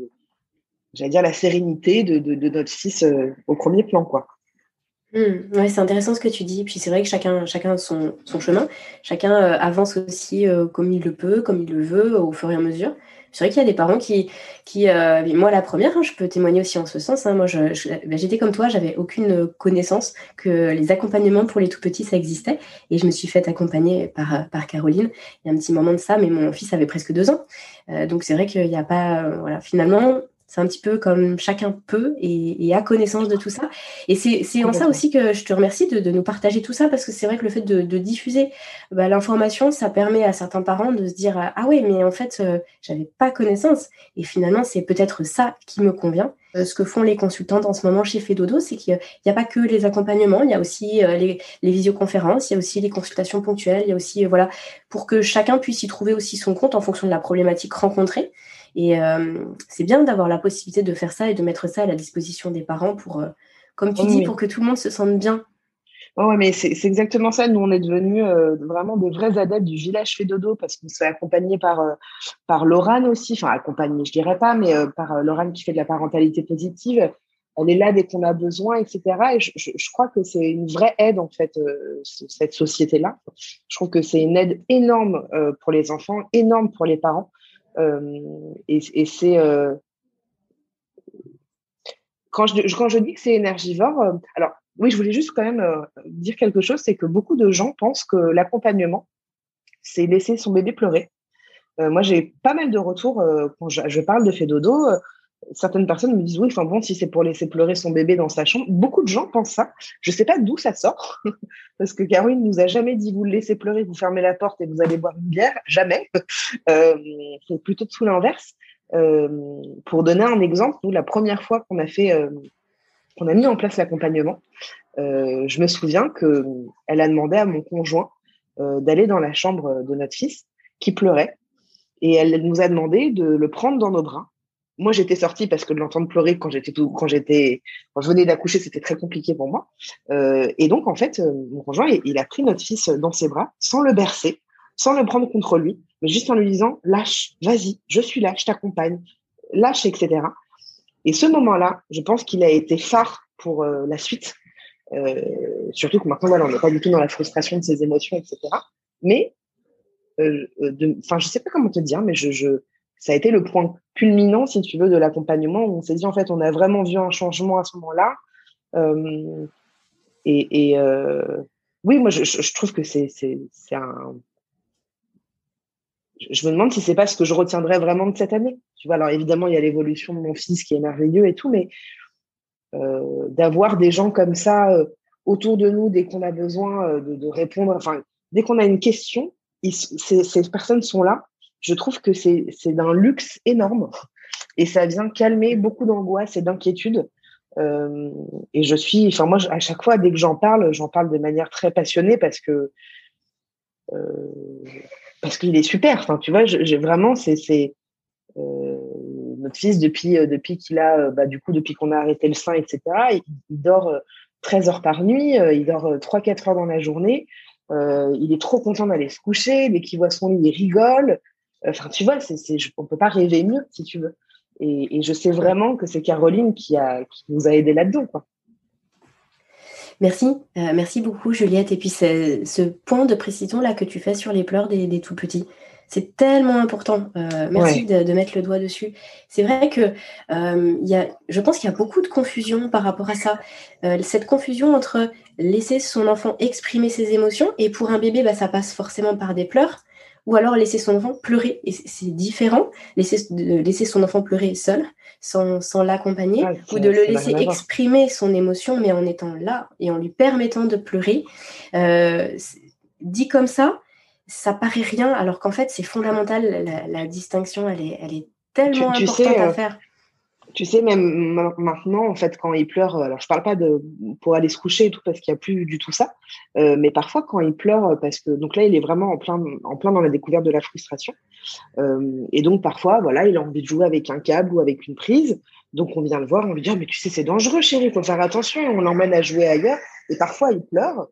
j'allais dire la sérénité de, de, notre fils euh, au premier plan, quoi. Mmh, ouais, c'est intéressant ce que tu dis. Puis c'est vrai que chacun, chacun son, son chemin. Chacun euh, avance aussi euh, comme il le peut, comme il le veut, au fur et à mesure. C'est vrai qu'il y a des parents qui, qui moi la première, hein, je peux témoigner aussi en ce sens. Hein, moi, je, je, ben, j'étais comme toi, j'avais aucune connaissance que les accompagnements pour les tout petits ça existait, et je me suis faite accompagner par par Caroline. Il y a un petit moment de ça, mais mon fils avait presque deux ans, donc c'est vrai qu'il n'y a pas, voilà, finalement, c'est un petit peu comme chacun peut et, et a connaissance de tout ça. Et c'est en ça aussi que je te remercie de, de, nous partager tout ça, parce que c'est vrai que le fait de, de diffuser bah, l'information, ça permet à certains parents de se dire Ah oui, mais en fait, euh, j'avais pas connaissance. Et finalement, c'est peut-être ça qui me convient. Euh, ce que font les consultantes en ce moment chez Fedodo, c'est qu'il n'y a pas que les accompagnements, il y a aussi euh, les, les, visioconférences, il y a aussi les consultations ponctuelles, il y a aussi, euh, voilà, pour que chacun puisse y trouver aussi son compte en fonction de la problématique rencontrée. Et euh, c'est bien d'avoir la possibilité de faire ça et de mettre ça à la disposition des parents pour, euh, comme tu oui. dis, pour que tout le monde se sente bien. Oui, mais c'est exactement ça. Nous, on est devenus euh, vraiment des vrais adeptes du village fait dodo parce qu'on s'est accompagné par, euh, par Laurane aussi. Enfin, accompagné, je dirais pas, mais par Laurane qui fait de la parentalité positive. Elle est là dès qu'on a besoin, etc. Et je, je, je crois que c'est une vraie aide, en fait, cette société-là. Je trouve que c'est une aide énorme pour les enfants, énorme pour les parents. Euh, et, c'est euh, quand je, quand je dis que c'est énergivore, euh, alors oui, je voulais juste quand même dire quelque chose, c'est que beaucoup de gens pensent que l'accompagnement, c'est laisser son bébé pleurer. Moi, j'ai pas mal de retours quand je, je, parle de fait dodo. Certaines personnes me disent oui, enfin bon, si c'est pour laisser pleurer son bébé dans sa chambre, beaucoup de gens pensent ça. Je ne sais pas d'où ça sort, [laughs] parce que Caroline nous a jamais dit vous le laissez pleurer, vous fermez la porte et vous allez boire une bière, jamais. [laughs] Euh, c'est plutôt tout l'inverse. Euh, pour donner un exemple, nous, la première fois qu'on a fait, euh, qu'on a mis en place l'accompagnement, je me souviens que elle a demandé à mon conjoint d'aller dans la chambre de notre fils qui pleurait, et elle nous a demandé de le prendre dans nos bras moi, j'étais sortie parce que de l'entendre pleurer quand j'étais quand j'étais, je venais d'accoucher, c'était très compliqué pour moi. Euh, et donc, en fait, euh, mon conjoint, il, a pris notre fils dans ses bras, sans le bercer, sans le prendre contre lui, mais juste en lui disant lâche, vas-y, je suis là, je t'accompagne, lâche, etc. Et ce moment-là, je pense qu'il a été phare pour euh, la suite. surtout que maintenant, voilà, on n'est pas du tout dans la frustration de ses émotions, etc. Mais, enfin, je sais pas comment te dire, mais je ça a été le point culminant, si tu veux, de l'accompagnement où on s'est dit, en fait, on a vraiment vu un changement à ce moment-là. Euh, et, euh, oui, moi, je, trouve que c'est un. Je me demande si c'est pas ce que je retiendrai vraiment de cette année. Tu vois, alors évidemment, il y a l'évolution de mon fils qui est merveilleux et tout, mais euh, d'avoir des gens comme ça autour de nous dès qu'on a besoin de, répondre, enfin, dès qu'on a une question, ces, ces personnes sont là je trouve que c'est d'un luxe énorme et ça vient calmer beaucoup d'angoisse et d'inquiétude. Euh, et je suis, enfin moi, à chaque fois, dès que j'en parle, j'en parle de manière très passionnée parce que euh, parce qu'il est super. Enfin, tu vois, j'ai vraiment, c'est euh, notre fils depuis depuis qu'il a, bah, du coup, depuis qu'on a arrêté le sein, etc. Il, dort 13 heures par nuit, il dort 3-4 heures dans la journée. il est trop content d'aller se coucher. Dès qu'il voit son lit, il rigole. Enfin, tu vois, c'est, c'est, on peut pas rêver mieux, si tu veux. Et, et je sais vraiment que c'est Caroline qui, a, qui nous a aidés là-dedans. Quoi. Merci, euh, merci beaucoup Juliette. Et puis ce point de précision là que tu fais sur les pleurs des, des tout petits, c'est tellement important. Euh, merci de, de, mettre le doigt dessus. C'est vrai que euh, y a, je pense qu'il y a beaucoup de confusion par rapport à ça. Euh, cette confusion entre laisser son enfant exprimer ses émotions et pour un bébé, bah, ça passe forcément par des pleurs ou alors laisser son enfant pleurer. Et c'est différent, laisser, de laisser son enfant pleurer seul, sans, sans l'accompagner, ou de le laisser exprimer son émotion, mais en étant là et en lui permettant de pleurer. Euh, dit comme ça, ça paraît rien, alors qu'en fait, c'est fondamental. La, distinction, elle est, elle est tellement importante à euh, faire. Tu sais, même maintenant, en fait, quand il pleure, euh, alors je parle pas de pour aller se coucher et tout parce qu'il n'y a plus du tout ça, euh, mais parfois quand il pleure, euh, parce que donc là, il est vraiment en plein, en plein dans la découverte de la frustration, et donc parfois, voilà, il a envie de jouer avec un câble ou avec une prise, donc on vient le voir, on lui dit oh, mais tu sais c'est dangereux, chérie, il faut faire attention, on l'emmène à jouer ailleurs, et parfois il pleure,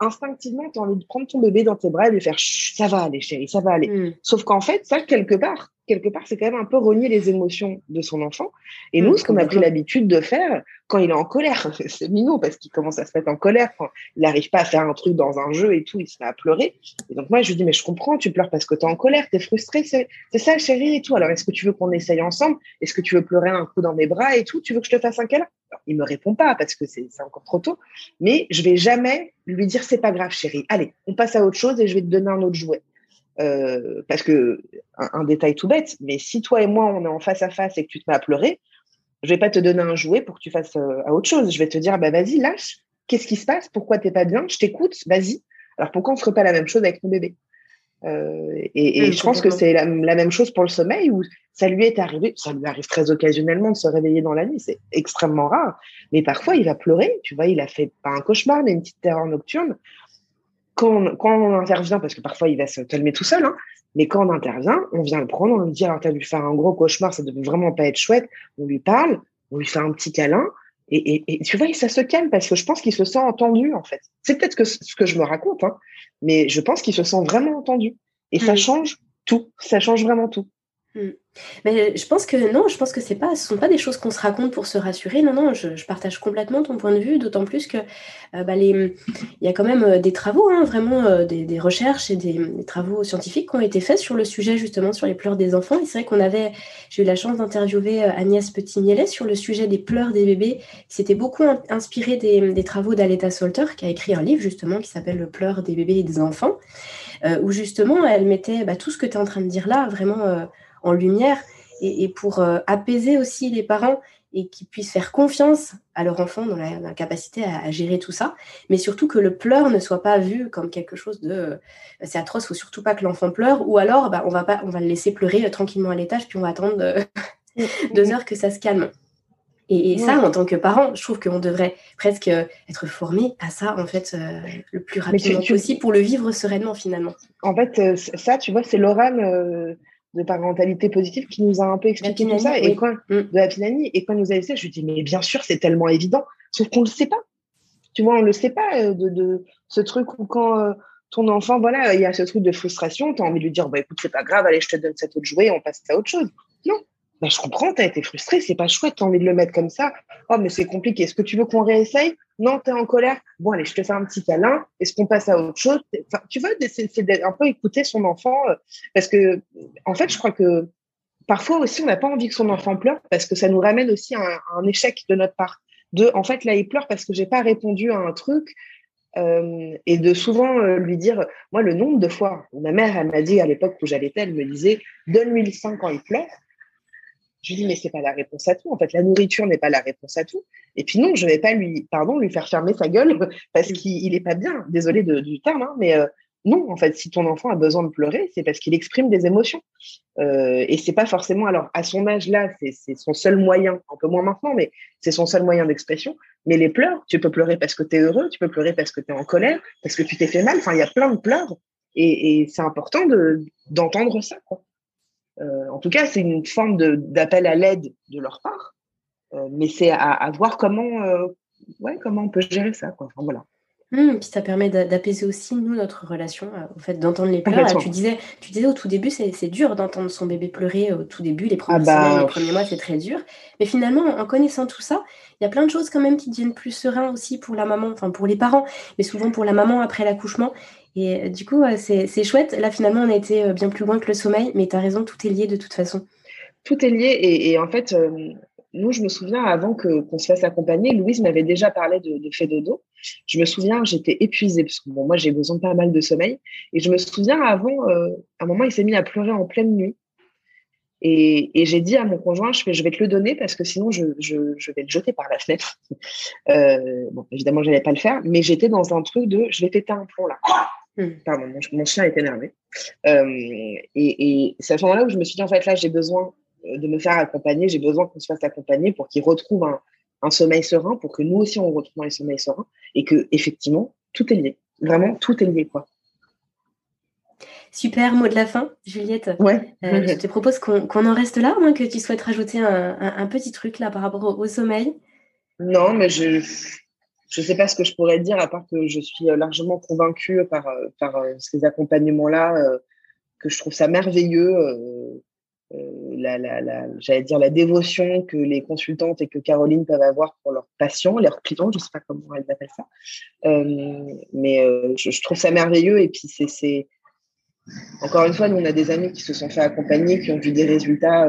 instinctivement, tu as envie de prendre ton bébé dans tes bras et de faire ça va aller, chérie, ça va aller. Mm. Sauf qu'en fait, ça, quelque part, quelque part, c'est quand même un peu renier les émotions de son enfant. Et mm, nous, ce qu'on a pris l'habitude de faire quand il est en colère, [laughs] c'est mignon parce qu'il commence à se mettre en colère quand il n'arrive pas à faire un truc dans un jeu et tout, il se met à pleurer. Et donc moi, je lui dis, mais je comprends, tu pleures parce que tu es en colère, tu es frustré, c'est ça, chérie, et tout. Alors, est-ce que tu veux qu'on essaye ensemble? Est-ce que tu veux pleurer un coup dans mes bras et tout? Tu veux que je te fasse un câlin? Il me répond pas parce que c'est encore trop tôt. Mais je vais jamais lui dire, c'est pas grave, chérie. Allez, on passe à autre chose et je vais te donner un autre jouet. Euh, parce que un, détail tout bête, mais si toi et moi on est en face à face et que tu te mets à pleurer, je vais pas te donner un jouet pour que tu fasses euh, à autre chose. Je vais te dire bah vas-y lâche. Qu'est-ce qui se passe? Pourquoi t'es pas bien? Je t'écoute. Vas-y. Alors pourquoi on ferait pas la même chose avec ton bébé? Euh, Et, je pense que c'est la, même chose pour le sommeil où ça lui est arrivé. Ça lui arrive très occasionnellement de se réveiller dans la nuit. C'est extrêmement rare. Mais parfois il va pleurer. Tu vois, il a fait pas un cauchemar mais une petite terreur nocturne quand on, intervient, parce que parfois il va se calmer tout seul, hein, mais quand on intervient, on vient le prendre, on lui dit alors t'as dû faire un gros cauchemar, ça devait vraiment pas être chouette. On lui parle, on lui fait un petit câlin, et, tu vois, ça se calme parce que je pense qu'il se sent entendu en fait. C'est peut-être que ce que je me raconte, hein, mais je pense qu'il se sent vraiment entendu. Et ça mmh. change tout, ça change vraiment tout. Mmh. Mais je pense que non, je pense que ce sont pas des choses qu'on se raconte pour se rassurer. Non, non, je, partage complètement ton point de vue, d'autant plus que euh, bah, il y a quand même euh, des travaux, hein, vraiment euh, des, recherches et des, travaux scientifiques qui ont été faits sur le sujet justement sur les pleurs des enfants. Et c'est vrai qu'on avait, j'ai eu la chance d'interviewer Agnès Petit-Mielet sur le sujet des pleurs des bébés. qui s'était beaucoup inspiré des, travaux d'Aleta Solter, qui a écrit un livre justement qui s'appelle Le pleur des bébés et des enfants, où justement elle mettait bah, tout ce que tu es en train de dire là vraiment en lumière. et, pour apaiser aussi les parents et qu'ils puissent faire confiance à leur enfant dans la, capacité à, gérer tout ça, mais surtout que le pleur ne soit pas vu comme quelque chose de c'est atroce, faut surtout pas que l'enfant pleure, ou alors bah, on va pas, on va le laisser pleurer tranquillement à l'étage, puis on va attendre [laughs] deux heures que ça se calme. Et, ça, en tant que parent, je trouve qu'on devrait presque être formé à ça, en fait, euh, le plus rapidement possible pour le vivre sereinement, finalement. En fait, euh, ça, tu vois, c'est l'oral euh, de parentalité positive qui nous a un peu expliqué tout ça. Et quand, mm. de la Pinani, et quand nous a dit ça, je lui dis, mais bien sûr, c'est tellement évident, sauf qu'on ne le sait pas. Tu vois, on ne le sait pas de, de, ce truc où quand ton enfant, voilà, il y a ce truc de frustration, tu as envie de lui dire, bah, écoute, c'est pas grave, allez, je te donne cet autre jouet, on passe à autre chose. Non, bah, je comprends, tu as été frustré, c'est pas chouette, tu as envie de le mettre comme ça. Oh, mais c'est compliqué. Est-ce que tu veux qu'on réessaye? Non, tu es en colère. Bon, allez, je te fais un petit câlin. Est-ce qu'on passe à autre chose? Tu vois, c'est un peu écouter son enfant. Euh, parce que, en fait, je crois que parfois aussi, on n'a pas envie que son enfant pleure parce que ça nous ramène aussi à un, échec de notre part. De, en fait, là, il pleure parce que j'ai pas répondu à un truc. Euh, et de souvent euh, lui dire, moi, le nombre de fois, ma mère, elle m'a dit à l'époque où j'allais elle me disait, donne-lui le sein quand il pleure. Je lui dis, mais c'est pas la réponse à tout. En fait, la nourriture n'est pas la réponse à tout. Et puis non, je vais pas lui, pardon, lui faire fermer sa gueule [laughs] parce qu'il est pas bien. Désolé du terme, hein, mais euh, non, en fait, si ton enfant a besoin de pleurer, c'est parce qu'il exprime des émotions. Euh, et c'est pas forcément, alors à son âge là, c'est son seul moyen, un peu moins maintenant, mais c'est son seul moyen d'expression. Mais les pleurs, tu peux pleurer parce que tu es heureux, tu peux pleurer parce que tu es en colère, parce que tu t'es fait mal. Enfin, il y a plein de pleurs. Et, et c'est important d'entendre ça. Quoi. Euh, en tout cas, c'est une forme d'appel à l'aide de leur part, euh, mais c'est à, voir comment, euh, ouais, comment on peut gérer ça. Quoi. Enfin, voilà. Mmh, puis ça permet d'apaiser aussi nous notre relation, au fait d'entendre les pleurs. tu disais, tu disais au tout début, c'est dur d'entendre son bébé pleurer au tout début, les premiers, ah bah, les premiers mois, c'est très dur. Mais finalement, en connaissant tout ça, il y a plein de choses quand même qui deviennent plus sereins aussi pour la maman, enfin pour les parents, mais souvent pour la maman après l'accouchement. Et euh, du coup, c'est chouette. Là, finalement, on a été euh, bien plus loin que le sommeil, mais tu as raison, tout est lié de toute façon. Tout est lié. Et, en fait, euh, nous, je me souviens, avant qu'on se fasse accompagner, Louise m'avait déjà parlé de, de fait dodo. Je me souviens, j'étais épuisée, parce que moi, j'ai besoin de pas mal de sommeil. Et je me souviens, avant, à un moment, il s'est mis à pleurer en pleine nuit. Et, j'ai dit à mon conjoint, je vais, te le donner parce que sinon je, je, vais le jeter par la fenêtre. [laughs] bon, évidemment, je n'allais pas le faire, mais j'étais dans un truc de je vais péter un plomb là. Hmm. Pardon, mon, chien est énervé. Euh, et, c'est à ce moment-là où je me suis dit, en fait, là, j'ai besoin euh, de me faire accompagner, j'ai besoin qu'on se fasse accompagner pour qu'il retrouve un, sommeil serein, pour que nous aussi, on retrouve un sommeil serein, et que effectivement, tout est lié. Vraiment, tout est lié, quoi. Super mot de la fin, Juliette. Ouais. Euh, je te propose qu'on en reste là, moins que tu souhaites rajouter un, petit truc là par rapport au sommeil. Non, mais je, je ne sais pas ce que je pourrais dire, à part que je suis euh, largement convaincue par, euh, par euh, ces accompagnements-là, que je trouve ça merveilleux. la, la, la j'allais dire la dévotion que les consultantes et que Caroline peuvent avoir pour leurs patients, leurs clients, je ne sais pas comment elles appellent ça. mais je, je, trouve ça merveilleux. Et puis, c'est. Encore une fois, nous, on a des amis qui se sont fait accompagner, qui ont vu des résultats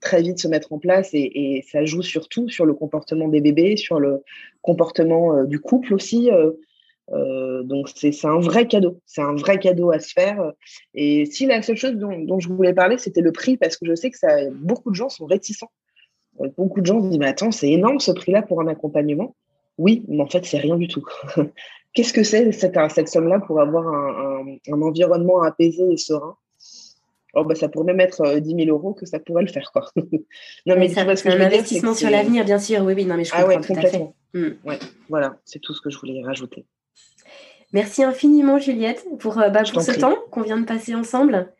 très vite se mettre en place et, ça joue surtout sur le comportement des bébés, sur le comportement euh, du couple aussi. Euh, euh, donc c'est un vrai cadeau, c'est un vrai cadeau à se faire. Et si la seule chose dont, je voulais parler, c'était le prix, parce que je sais que ça, beaucoup de gens sont réticents. Beaucoup de gens se disent mais attends, c'est énorme ce prix-là pour un accompagnement. Oui, mais en fait c'est rien du tout. [laughs] Qu'est-ce que c'est cette, somme-là pour avoir un environnement apaisé et serein? Oh, bah, ça pourrait même être 10 000 euros que ça pourrait le faire. Quoi. [laughs] non, mais, c'est un investissement sur l'avenir, bien sûr. Oui, oui, non, mais je ah comprends tout à fait. Hmm. Ouais, voilà, c'est tout ce que je voulais rajouter. Merci infiniment, Juliette, pour, euh, bah, pour ce temps qu'on vient de passer ensemble.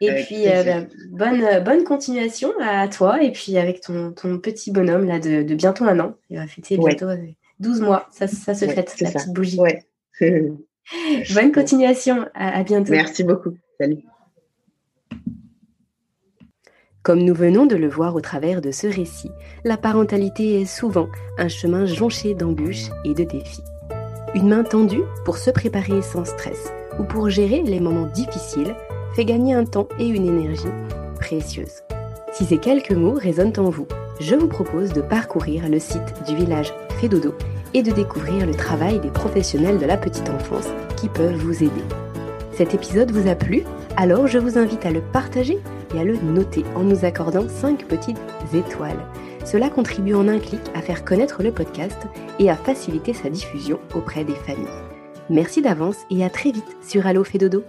Et puis, euh, bah, bonne, euh, bonne continuation à toi et puis avec ton, ton petit bonhomme là, de, de, bientôt un an. Il va fêter bientôt 12 mois. Ça, ça se fête, la petite bougie. Ouais. [laughs] bonne continuation. à bientôt. Merci beaucoup. Salut. Comme nous venons de le voir au travers de ce récit, la parentalité est souvent un chemin jonché d'embûches et de défis. Une main tendue pour se préparer sans stress ou pour gérer les moments difficiles fait gagner un temps et une énergie précieuses. Si ces quelques mots résonnent en vous, je vous propose de parcourir le site du village Fédodo et de découvrir le travail des professionnels de la petite enfance qui peuvent vous aider. Cet épisode vous a plu Alors je vous invite à le partager et à le noter en nous accordant 5 petites étoiles. Cela contribue en un clic à faire connaître le podcast et à faciliter sa diffusion auprès des familles. Merci d'avance et à très vite sur Allo Fait Dodo.